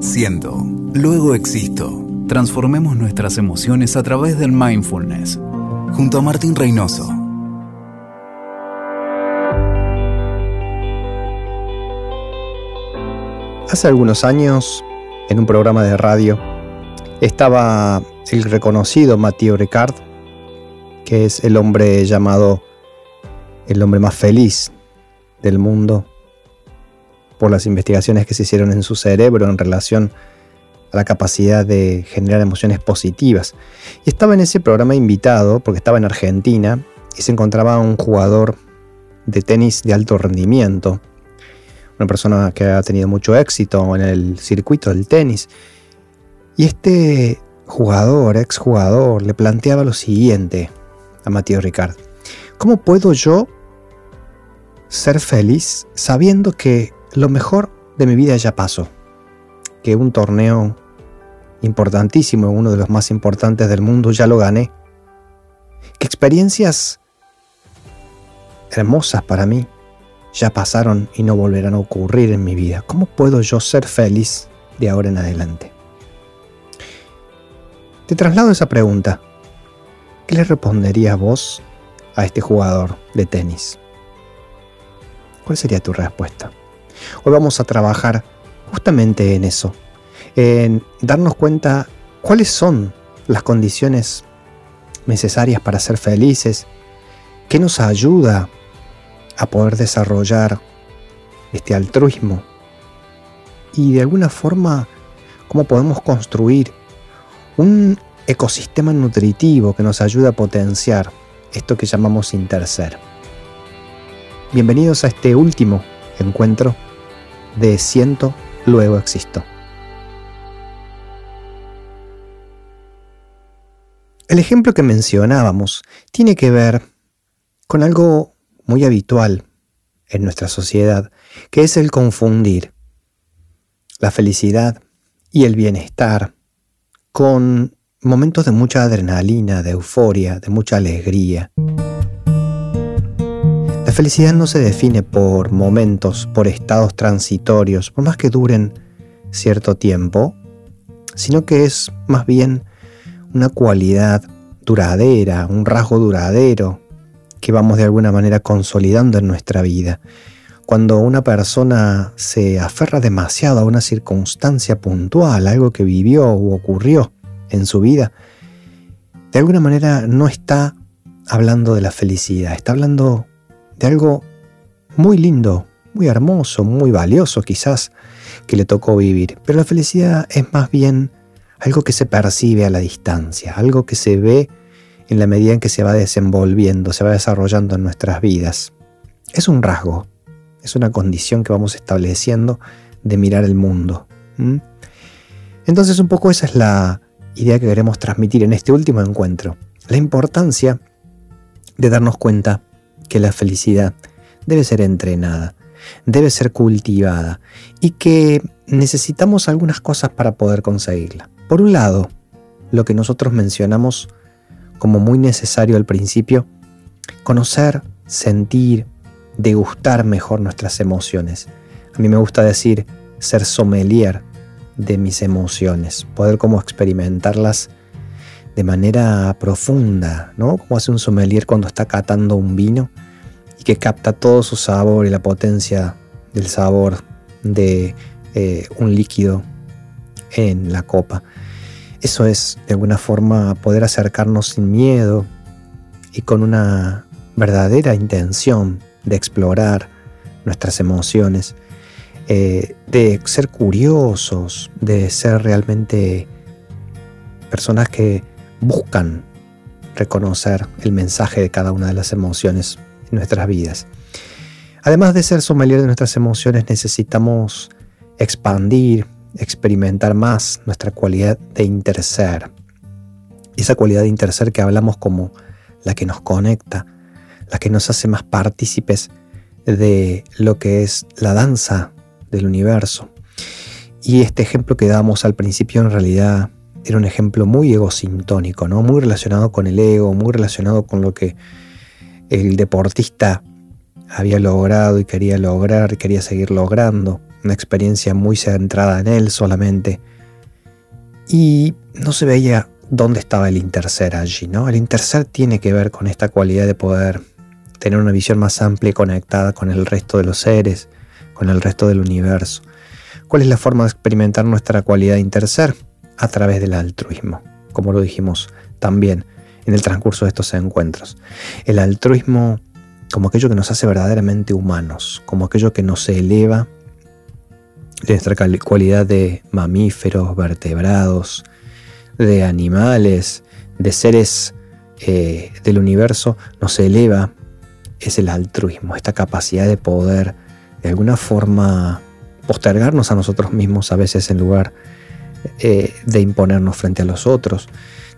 Siento, luego existo. Transformemos nuestras emociones a través del mindfulness. Junto a Martín Reynoso. Hace algunos años, en un programa de radio, estaba el reconocido Mathieu Ricard, que es el hombre llamado el hombre más feliz del mundo por las investigaciones que se hicieron en su cerebro en relación a la capacidad de generar emociones positivas. Y estaba en ese programa invitado porque estaba en Argentina y se encontraba un jugador de tenis de alto rendimiento, una persona que ha tenido mucho éxito en el circuito del tenis. Y este jugador, exjugador, le planteaba lo siguiente a Matías Ricard. ¿Cómo puedo yo ser feliz sabiendo que lo mejor de mi vida ya pasó? Que un torneo importantísimo, uno de los más importantes del mundo, ya lo gané. Que experiencias hermosas para mí ya pasaron y no volverán a ocurrir en mi vida. ¿Cómo puedo yo ser feliz de ahora en adelante? Te traslado esa pregunta. ¿Qué le responderías vos a este jugador de tenis? ¿Cuál sería tu respuesta? Hoy vamos a trabajar justamente en eso, en darnos cuenta cuáles son las condiciones necesarias para ser felices, qué nos ayuda a poder desarrollar este altruismo y de alguna forma cómo podemos construir un ecosistema nutritivo que nos ayuda a potenciar esto que llamamos interser. Bienvenidos a este último encuentro de Siento, luego existo. El ejemplo que mencionábamos tiene que ver con algo muy habitual en nuestra sociedad, que es el confundir la felicidad y el bienestar con momentos de mucha adrenalina, de euforia, de mucha alegría. Felicidad no se define por momentos, por estados transitorios, por más que duren cierto tiempo, sino que es más bien una cualidad duradera, un rasgo duradero que vamos de alguna manera consolidando en nuestra vida. Cuando una persona se aferra demasiado a una circunstancia puntual, algo que vivió o ocurrió en su vida, de alguna manera no está hablando de la felicidad, está hablando de algo muy lindo, muy hermoso, muy valioso quizás que le tocó vivir. Pero la felicidad es más bien algo que se percibe a la distancia, algo que se ve en la medida en que se va desenvolviendo, se va desarrollando en nuestras vidas. Es un rasgo, es una condición que vamos estableciendo de mirar el mundo. Entonces un poco esa es la idea que queremos transmitir en este último encuentro. La importancia de darnos cuenta que la felicidad debe ser entrenada, debe ser cultivada y que necesitamos algunas cosas para poder conseguirla. Por un lado, lo que nosotros mencionamos como muy necesario al principio, conocer, sentir, degustar mejor nuestras emociones. A mí me gusta decir ser sommelier de mis emociones, poder como experimentarlas de manera profunda, ¿no? Como hace un sommelier cuando está catando un vino y que capta todo su sabor y la potencia del sabor de eh, un líquido en la copa. Eso es, de alguna forma, poder acercarnos sin miedo y con una verdadera intención de explorar nuestras emociones, eh, de ser curiosos, de ser realmente personas que buscan reconocer el mensaje de cada una de las emociones en nuestras vidas. Además de ser sommelier de nuestras emociones, necesitamos expandir experimentar más nuestra cualidad de interser. Esa cualidad de interser que hablamos como la que nos conecta, la que nos hace más partícipes de lo que es la danza del universo. Y este ejemplo que damos al principio en realidad era un ejemplo muy egosintónico, ¿no? muy relacionado con el ego, muy relacionado con lo que el deportista había logrado y quería lograr, quería seguir logrando una experiencia muy centrada en él solamente. Y no se veía dónde estaba el interser allí, ¿no? El interser tiene que ver con esta cualidad de poder tener una visión más amplia y conectada con el resto de los seres, con el resto del universo. ¿Cuál es la forma de experimentar nuestra cualidad de interser? A través del altruismo, como lo dijimos también en el transcurso de estos encuentros. El altruismo como aquello que nos hace verdaderamente humanos, como aquello que nos eleva de nuestra cualidad de mamíferos, vertebrados, de animales, de seres eh, del universo, nos eleva, es el altruismo, esta capacidad de poder de alguna forma postergarnos a nosotros mismos a veces en lugar eh, de imponernos frente a los otros,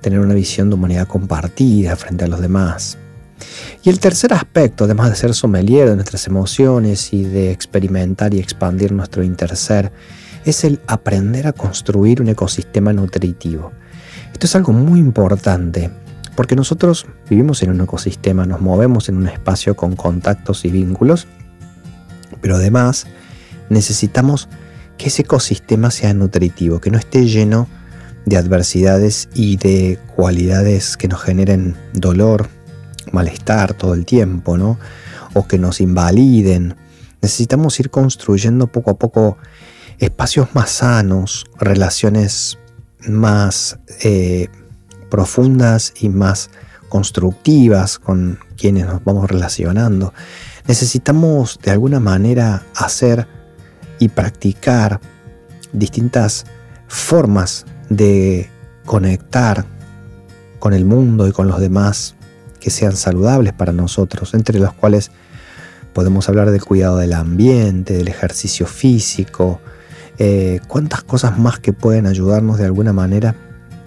tener una visión de humanidad compartida frente a los demás. Y el tercer aspecto, además de ser sommelier de nuestras emociones y de experimentar y expandir nuestro interser, es el aprender a construir un ecosistema nutritivo. Esto es algo muy importante porque nosotros vivimos en un ecosistema, nos movemos en un espacio con contactos y vínculos, pero además necesitamos que ese ecosistema sea nutritivo, que no esté lleno de adversidades y de cualidades que nos generen dolor, malestar todo el tiempo, ¿no? O que nos invaliden. Necesitamos ir construyendo poco a poco espacios más sanos, relaciones más eh, profundas y más constructivas con quienes nos vamos relacionando. Necesitamos de alguna manera hacer y practicar distintas formas de conectar con el mundo y con los demás que sean saludables para nosotros, entre los cuales podemos hablar del cuidado del ambiente, del ejercicio físico, eh, cuántas cosas más que pueden ayudarnos de alguna manera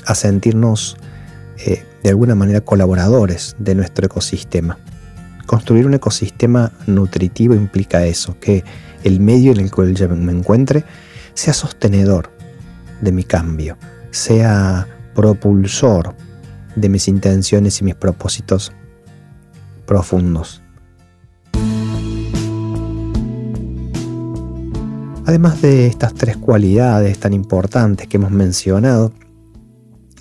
a sentirnos eh, de alguna manera colaboradores de nuestro ecosistema. Construir un ecosistema nutritivo implica eso, que el medio en el que yo me encuentre sea sostenedor de mi cambio, sea propulsor de mis intenciones y mis propósitos profundos. Además de estas tres cualidades tan importantes que hemos mencionado,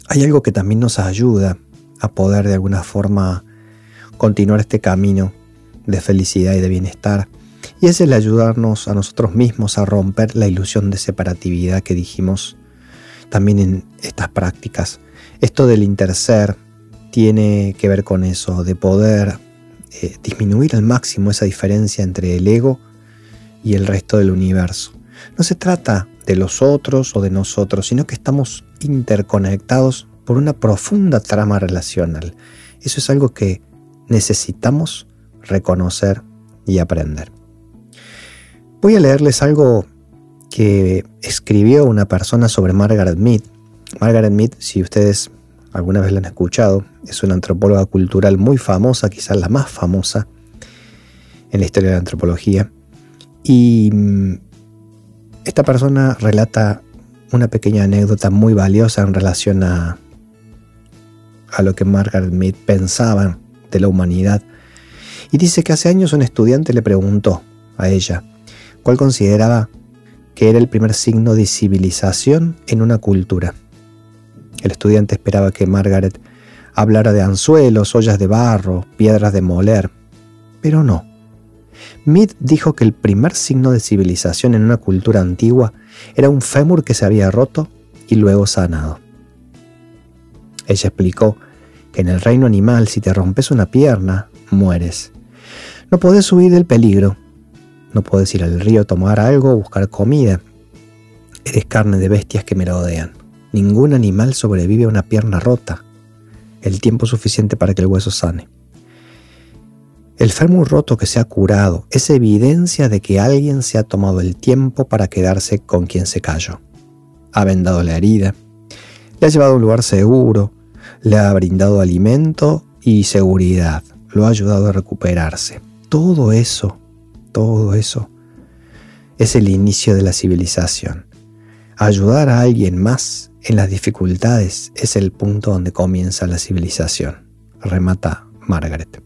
hay algo que también nos ayuda a poder de alguna forma continuar este camino de felicidad y de bienestar, y es el ayudarnos a nosotros mismos a romper la ilusión de separatividad que dijimos también en estas prácticas esto del interser tiene que ver con eso, de poder eh, disminuir al máximo esa diferencia entre el ego y el resto del universo. No se trata de los otros o de nosotros, sino que estamos interconectados por una profunda trama relacional. Eso es algo que necesitamos reconocer y aprender. Voy a leerles algo que escribió una persona sobre Margaret Mead Margaret Mead, si ustedes alguna vez la han escuchado, es una antropóloga cultural muy famosa, quizás la más famosa en la historia de la antropología. Y mm, esta persona relata una pequeña anécdota muy valiosa en relación a, a lo que Margaret Mead pensaba de la humanidad. Y dice que hace años un estudiante le preguntó a ella cuál consideraba que era el primer signo de civilización en una cultura. El estudiante esperaba que Margaret hablara de anzuelos, ollas de barro, piedras de moler, pero no. Mead dijo que el primer signo de civilización en una cultura antigua era un fémur que se había roto y luego sanado. Ella explicó en el reino animal si te rompes una pierna, mueres. No podés huir del peligro, no podés ir al río a tomar algo o buscar comida. Eres carne de bestias que me rodean. Ningún animal sobrevive a una pierna rota, el tiempo suficiente para que el hueso sane. El fémur roto que se ha curado es evidencia de que alguien se ha tomado el tiempo para quedarse con quien se cayó. Ha vendado la herida, le ha llevado a un lugar seguro, le ha brindado alimento y seguridad, lo ha ayudado a recuperarse. Todo eso, todo eso es el inicio de la civilización. Ayudar a alguien más en las dificultades es el punto donde comienza la civilización, remata Margaret.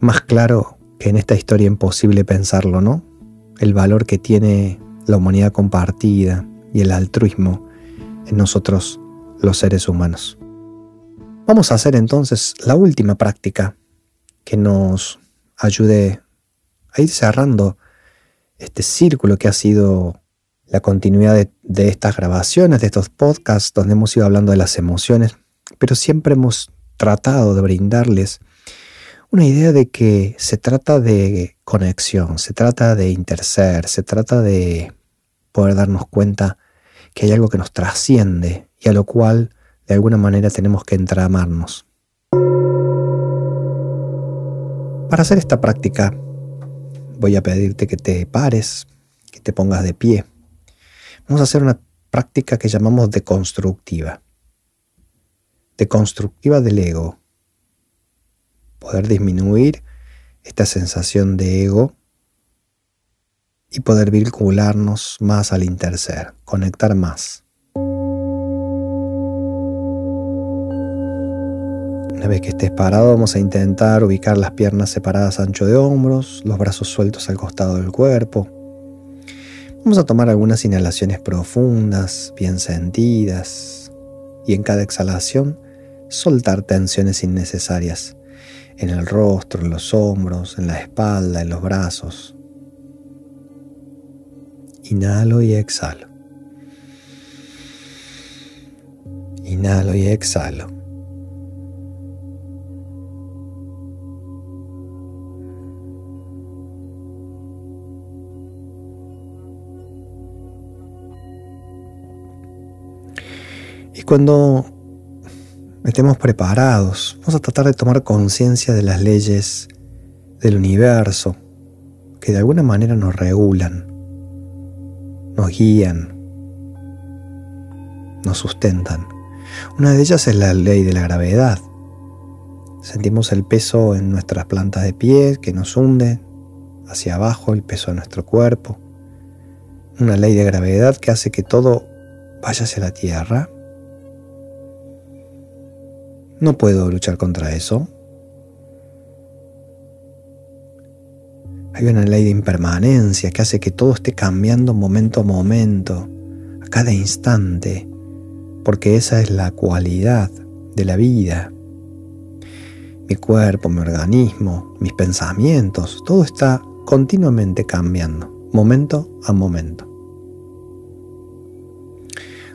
Más claro que en esta historia imposible pensarlo, ¿no? El valor que tiene la humanidad compartida y el altruismo en nosotros los seres humanos. Vamos a hacer entonces la última práctica que nos ayude a ir cerrando este círculo que ha sido la continuidad de, estas grabaciones, de estos podcasts, donde hemos ido hablando de las emociones, pero siempre hemos tratado de brindarles una idea de que se trata de conexión, se trata de interser, se trata de poder darnos cuenta que hay algo que nos trasciende y a lo cual de alguna manera tenemos que entramarnos. Para hacer esta práctica voy a pedirte que te pares, que te pongas de pie. Vamos a hacer una práctica que llamamos deconstructiva. Deconstructiva del ego. Poder disminuir esta sensación de ego y poder vincularnos más al interser, conectar más. Una vez que estés parado, vamos a intentar ubicar las piernas separadas ancho de hombros, los brazos sueltos al costado del cuerpo. Vamos a tomar algunas inhalaciones profundas, bien sentidas, y en cada exhalación soltar tensiones innecesarias en el rostro, en los hombros, en la espalda, en los brazos. Inhalo y exhalo. Inhalo y exhalo. Cuando estemos preparados, vamos a tratar de tomar conciencia de las leyes del universo que de alguna manera nos regulan, nos guían, nos sustentan. Una de ellas es la ley de la gravedad. Sentimos el peso en nuestras plantas de pie que nos hunde hacia abajo, el peso de nuestro cuerpo. Una ley de gravedad que hace que todo vaya hacia la tierra no puedo luchar contra eso. Hay una ley de impermanencia que hace que todo esté cambiando momento a momento, a cada instante, porque esa es la cualidad de la vida. Mi cuerpo, mi organismo, mis pensamientos, todo está continuamente cambiando, momento a momento.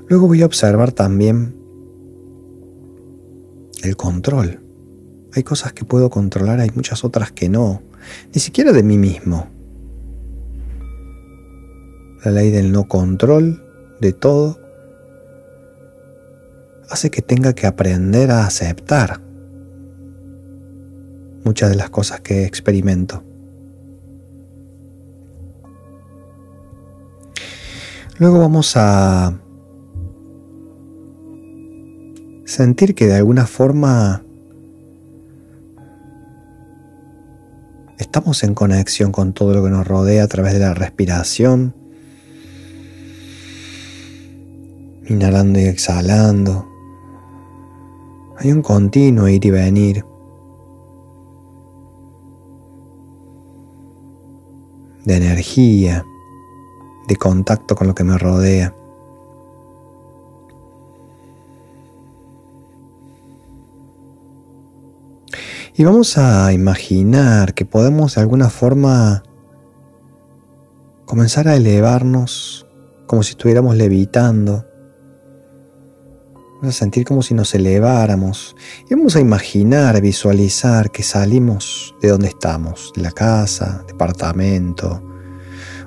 Luego voy a observar también el control. Hay cosas que puedo controlar, hay muchas otras que no, ni siquiera de mí mismo. La ley del no control de todo hace que tenga que aprender a aceptar muchas de las cosas que experimento. Luego vamos a sentir que de alguna forma estamos en conexión con todo lo que nos rodea a través de la respiración, inhalando y exhalando. Hay un continuo ir y venir. de energía, de contacto con lo que me rodea. Y vamos a imaginar que podemos de alguna forma comenzar a elevarnos como si estuviéramos levitando. Vamos a sentir como si nos eleváramos y vamos a imaginar, visualizar que salimos de donde estamos, de la casa, departamento,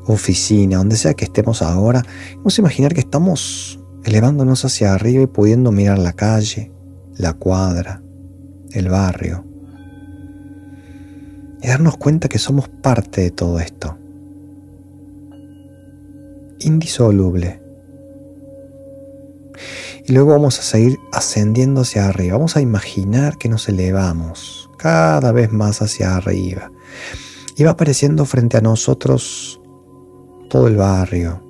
oficina, donde sea que estemos ahora. Vamos a imaginar que estamos elevándonos hacia arriba y pudiendo mirar la calle, la cuadra, el barrio y darnos cuenta que somos parte de todo esto. Indisoluble. Y luego vamos a seguir ascendiendo hacia arriba. Vamos a imaginar que nos elevamos cada vez más hacia arriba. Y va apareciendo frente a nosotros todo el barrio,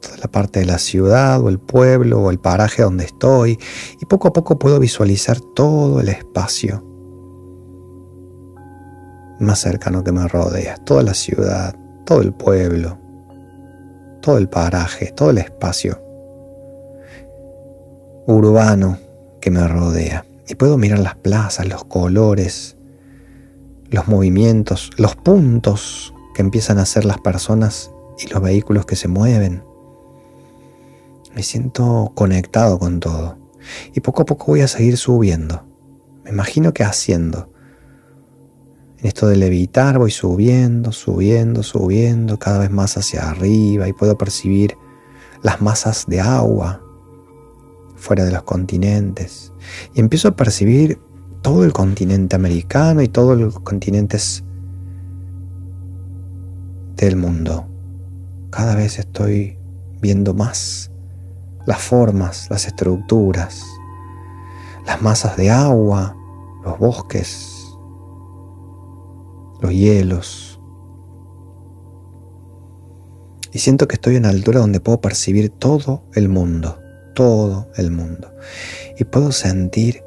toda la parte de la ciudad o el pueblo o el paraje donde estoy. Y poco a poco puedo visualizar todo el espacio más cercano que me rodea, toda la ciudad, todo el pueblo, todo el paraje, todo el espacio urbano que me rodea. Y puedo mirar las plazas, los colores, los movimientos, los puntos que empiezan a hacer las personas y los vehículos que se mueven. Me siento conectado con todo. Y poco a poco voy a seguir subiendo. Me imagino que haciendo. En esto de levitar voy subiendo, subiendo, subiendo, cada vez más hacia arriba y puedo percibir las masas de agua fuera de los continentes. Y empiezo a percibir todo el continente americano y todos los continentes del mundo. Cada vez estoy viendo más las formas, las estructuras, las masas de agua, los bosques, los hielos. Y siento que estoy en la altura donde puedo percibir todo el mundo todo el mundo. Y puedo sentir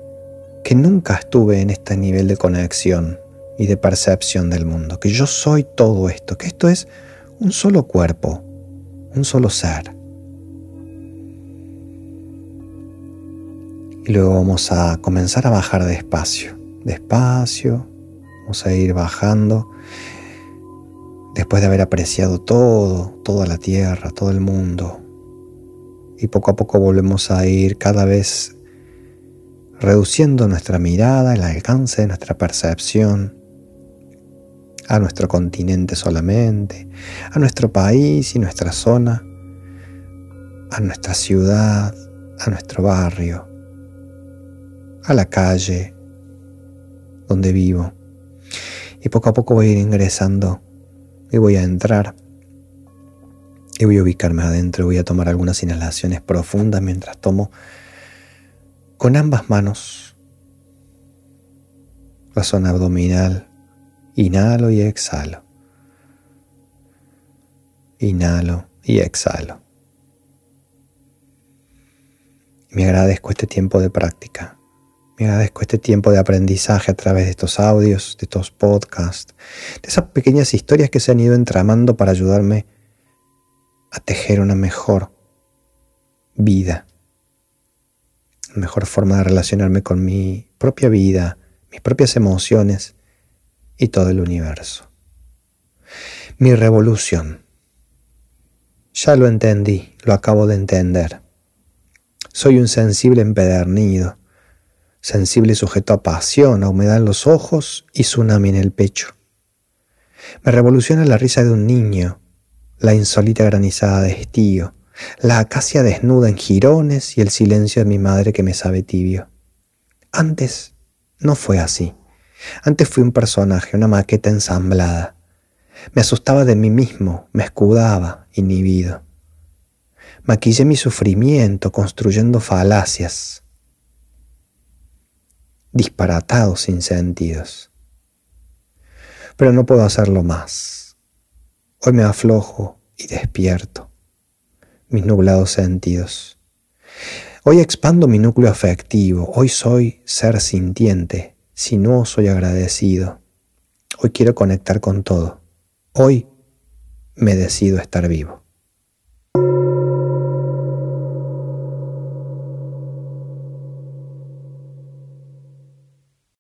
que nunca estuve en este nivel de conexión y de percepción del mundo, que yo soy todo esto, que esto es un solo cuerpo, un solo ser. Y luego vamos a comenzar a bajar despacio, despacio, vamos a ir bajando después de haber apreciado todo, toda la tierra, todo el mundo, y poco a poco volvemos a ir cada vez reduciendo nuestra mirada, el alcance de nuestra percepción a nuestro continente solamente, a nuestro país y nuestra zona, a nuestra ciudad, a nuestro barrio, a la calle donde vivo. Y poco a poco voy a ir ingresando y voy a entrar y voy a ubicarme adentro, voy a tomar algunas inhalaciones profundas mientras tomo con ambas manos la zona abdominal. Inhalo y exhalo. Inhalo y exhalo. Me agradezco este tiempo de práctica. Me agradezco este tiempo de aprendizaje a través de estos audios, de estos podcasts, de esas pequeñas historias que se han ido entramando para ayudarme a tejer una mejor vida, una mejor forma de relacionarme con mi propia vida, mis propias emociones y todo el universo. Mi revolución. Ya lo entendí, lo acabo de entender. Soy un sensible empedernido, sensible sujeto a pasión, a humedad en los ojos y tsunami en el pecho. Me revoluciona la risa de un niño, la insólita granizada de estío, la acacia desnuda en jirones y el silencio de mi madre que me sabe tibio. Antes no fue así. Antes fui un personaje, una maqueta ensamblada. Me asustaba de mí mismo, me escudaba, inhibido. Maquillé mi sufrimiento construyendo falacias, disparatados sin sentidos. Pero no puedo hacerlo más. Hoy me aflojo y despierto mis nublados sentidos. Hoy expando mi núcleo afectivo. Hoy soy ser sintiente, si no soy agradecido. Hoy quiero conectar con todo. Hoy me decido estar vivo.